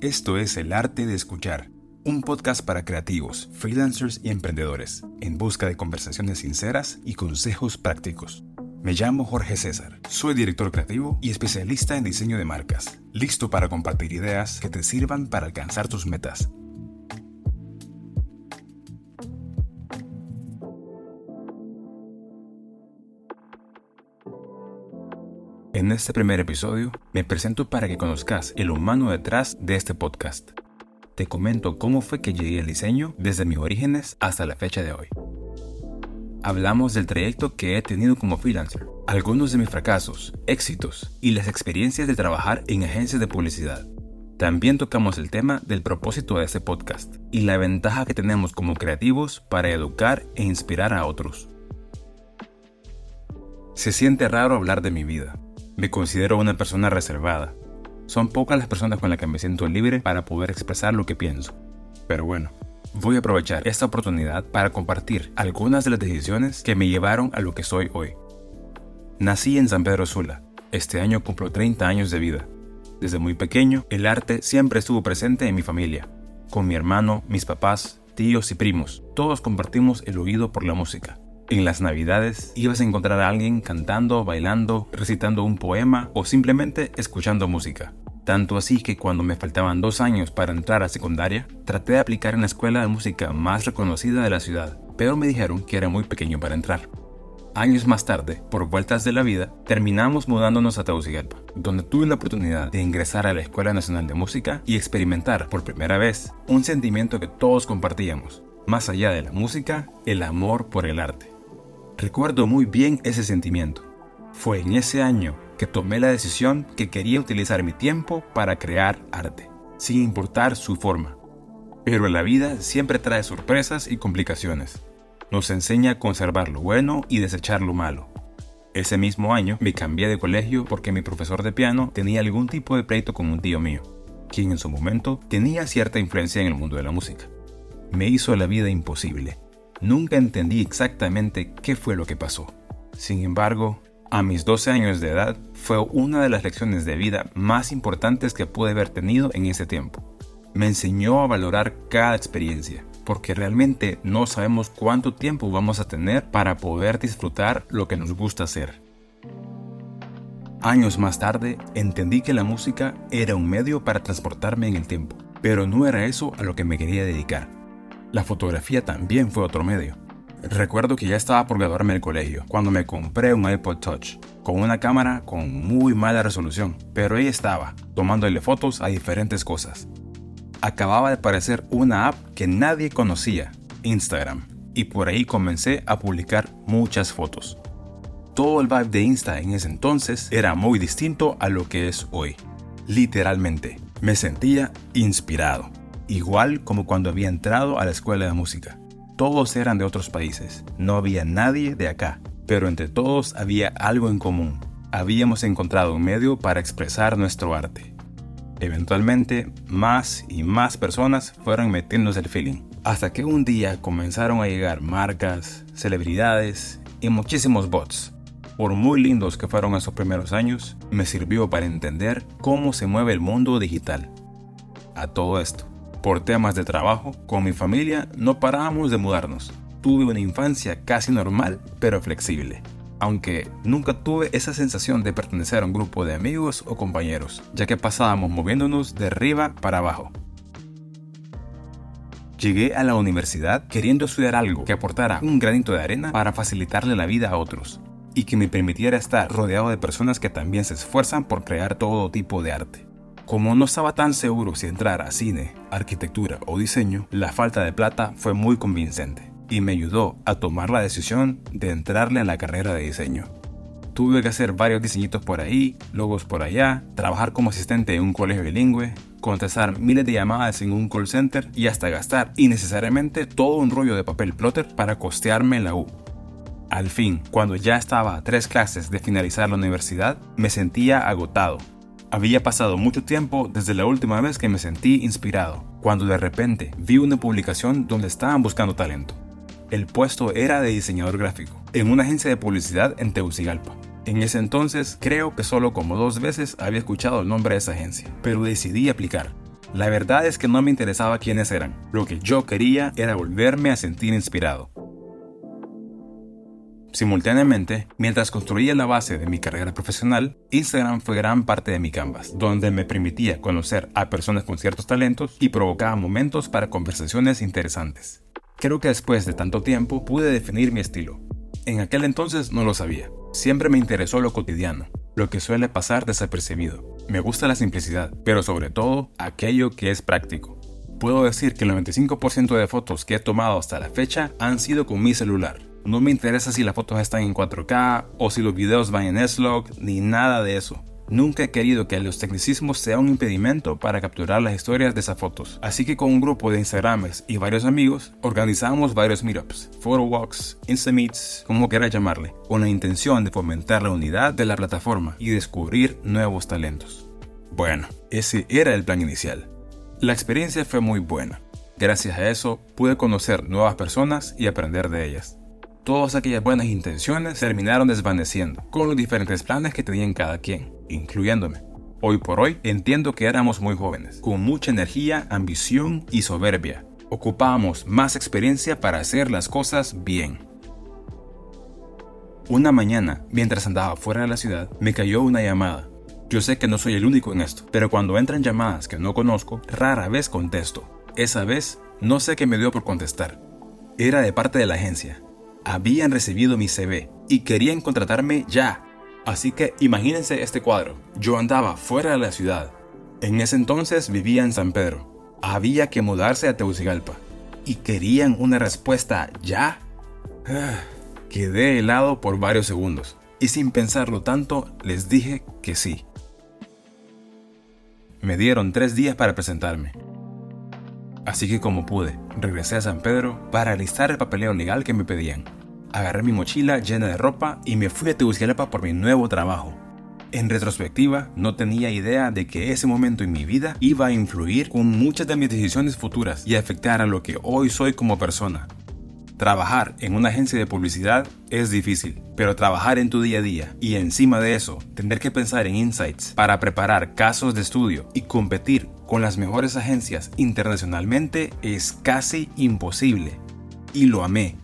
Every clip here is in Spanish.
Esto es El Arte de Escuchar, un podcast para creativos, freelancers y emprendedores, en busca de conversaciones sinceras y consejos prácticos. Me llamo Jorge César, soy director creativo y especialista en diseño de marcas, listo para compartir ideas que te sirvan para alcanzar tus metas. En este primer episodio me presento para que conozcas el humano detrás de este podcast. Te comento cómo fue que llegué al diseño desde mis orígenes hasta la fecha de hoy. Hablamos del trayecto que he tenido como freelancer, algunos de mis fracasos, éxitos y las experiencias de trabajar en agencias de publicidad. También tocamos el tema del propósito de este podcast y la ventaja que tenemos como creativos para educar e inspirar a otros. Se siente raro hablar de mi vida, me considero una persona reservada. Son pocas las personas con las que me siento libre para poder expresar lo que pienso. Pero bueno, voy a aprovechar esta oportunidad para compartir algunas de las decisiones que me llevaron a lo que soy hoy. Nací en San Pedro Sula. Este año cumplo 30 años de vida. Desde muy pequeño, el arte siempre estuvo presente en mi familia. Con mi hermano, mis papás, tíos y primos, todos compartimos el oído por la música. En las navidades ibas a encontrar a alguien cantando, bailando, recitando un poema o simplemente escuchando música. Tanto así que cuando me faltaban dos años para entrar a secundaria, traté de aplicar en la escuela de música más reconocida de la ciudad, pero me dijeron que era muy pequeño para entrar. Años más tarde, por vueltas de la vida, terminamos mudándonos a Tegucigalpa, donde tuve la oportunidad de ingresar a la Escuela Nacional de Música y experimentar por primera vez un sentimiento que todos compartíamos, más allá de la música, el amor por el arte. Recuerdo muy bien ese sentimiento. Fue en ese año que tomé la decisión que quería utilizar mi tiempo para crear arte, sin importar su forma. Pero la vida siempre trae sorpresas y complicaciones. Nos enseña a conservar lo bueno y desechar lo malo. Ese mismo año me cambié de colegio porque mi profesor de piano tenía algún tipo de pleito con un tío mío, quien en su momento tenía cierta influencia en el mundo de la música. Me hizo la vida imposible Nunca entendí exactamente qué fue lo que pasó. Sin embargo, a mis 12 años de edad fue una de las lecciones de vida más importantes que pude haber tenido en ese tiempo. Me enseñó a valorar cada experiencia, porque realmente no sabemos cuánto tiempo vamos a tener para poder disfrutar lo que nos gusta hacer. Años más tarde entendí que la música era un medio para transportarme en el tiempo, pero no era eso a lo que me quería dedicar. La fotografía también fue otro medio. Recuerdo que ya estaba por graduarme del colegio cuando me compré un iPod Touch con una cámara con muy mala resolución, pero ahí estaba, tomándole fotos a diferentes cosas. Acababa de aparecer una app que nadie conocía, Instagram, y por ahí comencé a publicar muchas fotos. Todo el vibe de Insta en ese entonces era muy distinto a lo que es hoy. Literalmente, me sentía inspirado igual como cuando había entrado a la escuela de música. Todos eran de otros países, no había nadie de acá, pero entre todos había algo en común. Habíamos encontrado un medio para expresar nuestro arte. Eventualmente, más y más personas fueron metiéndose el feeling, hasta que un día comenzaron a llegar marcas, celebridades y muchísimos bots. Por muy lindos que fueron esos primeros años, me sirvió para entender cómo se mueve el mundo digital. A todo esto, por temas de trabajo, con mi familia no parábamos de mudarnos. Tuve una infancia casi normal, pero flexible. Aunque nunca tuve esa sensación de pertenecer a un grupo de amigos o compañeros, ya que pasábamos moviéndonos de arriba para abajo. Llegué a la universidad queriendo estudiar algo que aportara un granito de arena para facilitarle la vida a otros y que me permitiera estar rodeado de personas que también se esfuerzan por crear todo tipo de arte. Como no estaba tan seguro si entrar a cine, arquitectura o diseño, la falta de plata fue muy convincente y me ayudó a tomar la decisión de entrarle a la carrera de diseño. Tuve que hacer varios diseñitos por ahí, logos por allá, trabajar como asistente en un colegio bilingüe, contestar miles de llamadas en un call center y hasta gastar innecesariamente todo un rollo de papel plotter para costearme la U. Al fin, cuando ya estaba a tres clases de finalizar la universidad, me sentía agotado había pasado mucho tiempo desde la última vez que me sentí inspirado, cuando de repente vi una publicación donde estaban buscando talento. El puesto era de diseñador gráfico, en una agencia de publicidad en Tegucigalpa. En ese entonces creo que solo como dos veces había escuchado el nombre de esa agencia, pero decidí aplicar. La verdad es que no me interesaba quiénes eran. Lo que yo quería era volverme a sentir inspirado. Simultáneamente, mientras construía la base de mi carrera profesional, Instagram fue gran parte de mi canvas, donde me permitía conocer a personas con ciertos talentos y provocaba momentos para conversaciones interesantes. Creo que después de tanto tiempo pude definir mi estilo. En aquel entonces no lo sabía. Siempre me interesó lo cotidiano, lo que suele pasar desapercibido. Me gusta la simplicidad, pero sobre todo aquello que es práctico. Puedo decir que el 95% de fotos que he tomado hasta la fecha han sido con mi celular. No me interesa si las fotos están en 4K o si los videos van en S-Log, ni nada de eso. Nunca he querido que los tecnicismos sean un impedimento para capturar las historias de esas fotos. Así que con un grupo de Instagramers y varios amigos, organizamos varios meetups, photo walks, Instameets, como quieras llamarle, con la intención de fomentar la unidad de la plataforma y descubrir nuevos talentos. Bueno, ese era el plan inicial. La experiencia fue muy buena. Gracias a eso pude conocer nuevas personas y aprender de ellas todas aquellas buenas intenciones terminaron desvaneciendo con los diferentes planes que tenían cada quien, incluyéndome. Hoy por hoy entiendo que éramos muy jóvenes, con mucha energía, ambición y soberbia. Ocupábamos más experiencia para hacer las cosas bien. Una mañana, mientras andaba fuera de la ciudad, me cayó una llamada. Yo sé que no soy el único en esto, pero cuando entran llamadas que no conozco, rara vez contesto. Esa vez, no sé qué me dio por contestar. Era de parte de la agencia, habían recibido mi CV y querían contratarme ya. Así que imagínense este cuadro. Yo andaba fuera de la ciudad. En ese entonces vivía en San Pedro. Había que mudarse a Tegucigalpa. ¿Y querían una respuesta ya? quedé helado por varios segundos. Y sin pensarlo tanto, les dije que sí. Me dieron tres días para presentarme. Así que como pude, regresé a San Pedro para alistar el papeleo legal que me pedían agarré mi mochila llena de ropa y me fui a Tegucigalpa por mi nuevo trabajo. En retrospectiva, no tenía idea de que ese momento en mi vida iba a influir con muchas de mis decisiones futuras y afectar a lo que hoy soy como persona. Trabajar en una agencia de publicidad es difícil, pero trabajar en tu día a día y encima de eso, tener que pensar en insights para preparar casos de estudio y competir con las mejores agencias internacionalmente es casi imposible. Y lo amé.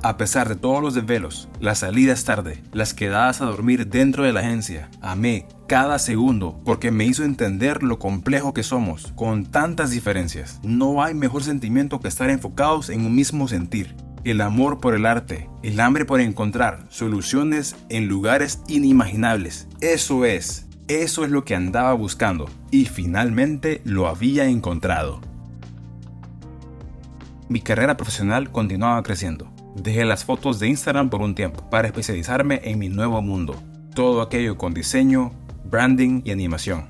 A pesar de todos los desvelos, las salidas tarde, las quedadas a dormir dentro de la agencia, amé cada segundo porque me hizo entender lo complejo que somos, con tantas diferencias. No hay mejor sentimiento que estar enfocados en un mismo sentir. El amor por el arte, el hambre por encontrar soluciones en lugares inimaginables. Eso es, eso es lo que andaba buscando y finalmente lo había encontrado. Mi carrera profesional continuaba creciendo Dejé las fotos de Instagram por un tiempo para especializarme en mi nuevo mundo, todo aquello con diseño, branding y animación.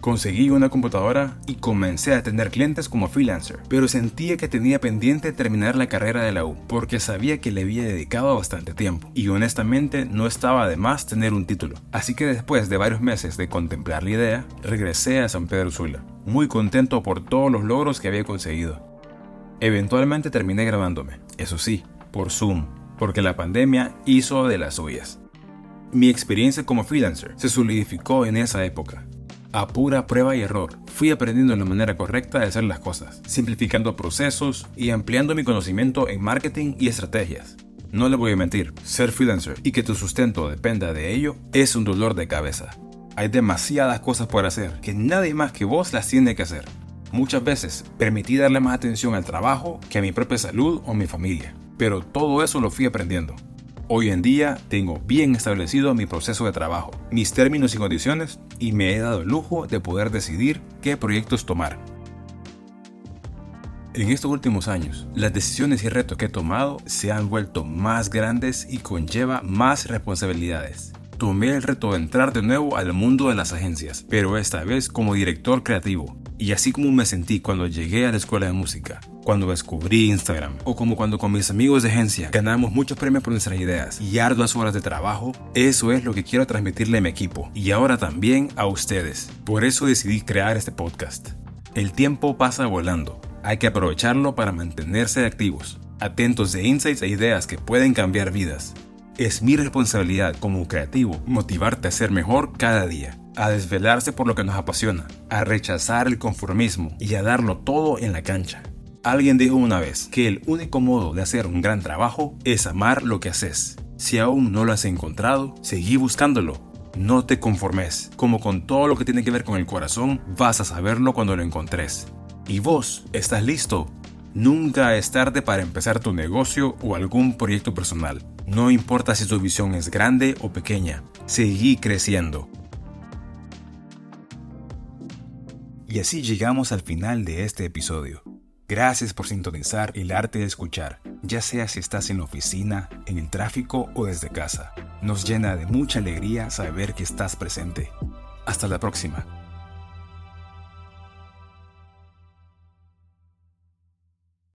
Conseguí una computadora y comencé a tener clientes como freelancer, pero sentía que tenía pendiente terminar la carrera de la U, porque sabía que le había dedicado bastante tiempo, y honestamente no estaba de más tener un título. Así que después de varios meses de contemplar la idea, regresé a San Pedro Sula, muy contento por todos los logros que había conseguido. Eventualmente terminé grabándome, eso sí, por Zoom, porque la pandemia hizo de las suyas. Mi experiencia como freelancer se solidificó en esa época. A pura prueba y error, fui aprendiendo la manera correcta de hacer las cosas, simplificando procesos y ampliando mi conocimiento en marketing y estrategias. No le voy a mentir, ser freelancer y que tu sustento dependa de ello es un dolor de cabeza. Hay demasiadas cosas por hacer que nadie más que vos las tiene que hacer. Muchas veces permití darle más atención al trabajo que a mi propia salud o mi familia pero todo eso lo fui aprendiendo. Hoy en día tengo bien establecido mi proceso de trabajo, mis términos y condiciones y me he dado el lujo de poder decidir qué proyectos tomar. En estos últimos años, las decisiones y retos que he tomado se han vuelto más grandes y conlleva más responsabilidades. Tomé el reto de entrar de nuevo al mundo de las agencias, pero esta vez como director creativo, y así como me sentí cuando llegué a la escuela de música, cuando descubrí Instagram, o como cuando con mis amigos de agencia ganamos muchos premios por nuestras ideas y arduas horas de trabajo, eso es lo que quiero transmitirle a mi equipo y ahora también a ustedes. Por eso decidí crear este podcast. El tiempo pasa volando, hay que aprovecharlo para mantenerse activos, atentos de insights e ideas que pueden cambiar vidas. Es mi responsabilidad como creativo motivarte a ser mejor cada día a desvelarse por lo que nos apasiona, a rechazar el conformismo y a darlo todo en la cancha. Alguien dijo una vez que el único modo de hacer un gran trabajo es amar lo que haces. Si aún no lo has encontrado, seguí buscándolo. No te conformes. Como con todo lo que tiene que ver con el corazón, vas a saberlo cuando lo encontres. ¿Y vos? ¿Estás listo? Nunca es tarde para empezar tu negocio o algún proyecto personal. No importa si tu visión es grande o pequeña, seguí creciendo. Y así llegamos al final de este episodio. Gracias por sintonizar el arte de escuchar, ya sea si estás en la oficina, en el tráfico o desde casa. Nos llena de mucha alegría saber que estás presente. Hasta la próxima.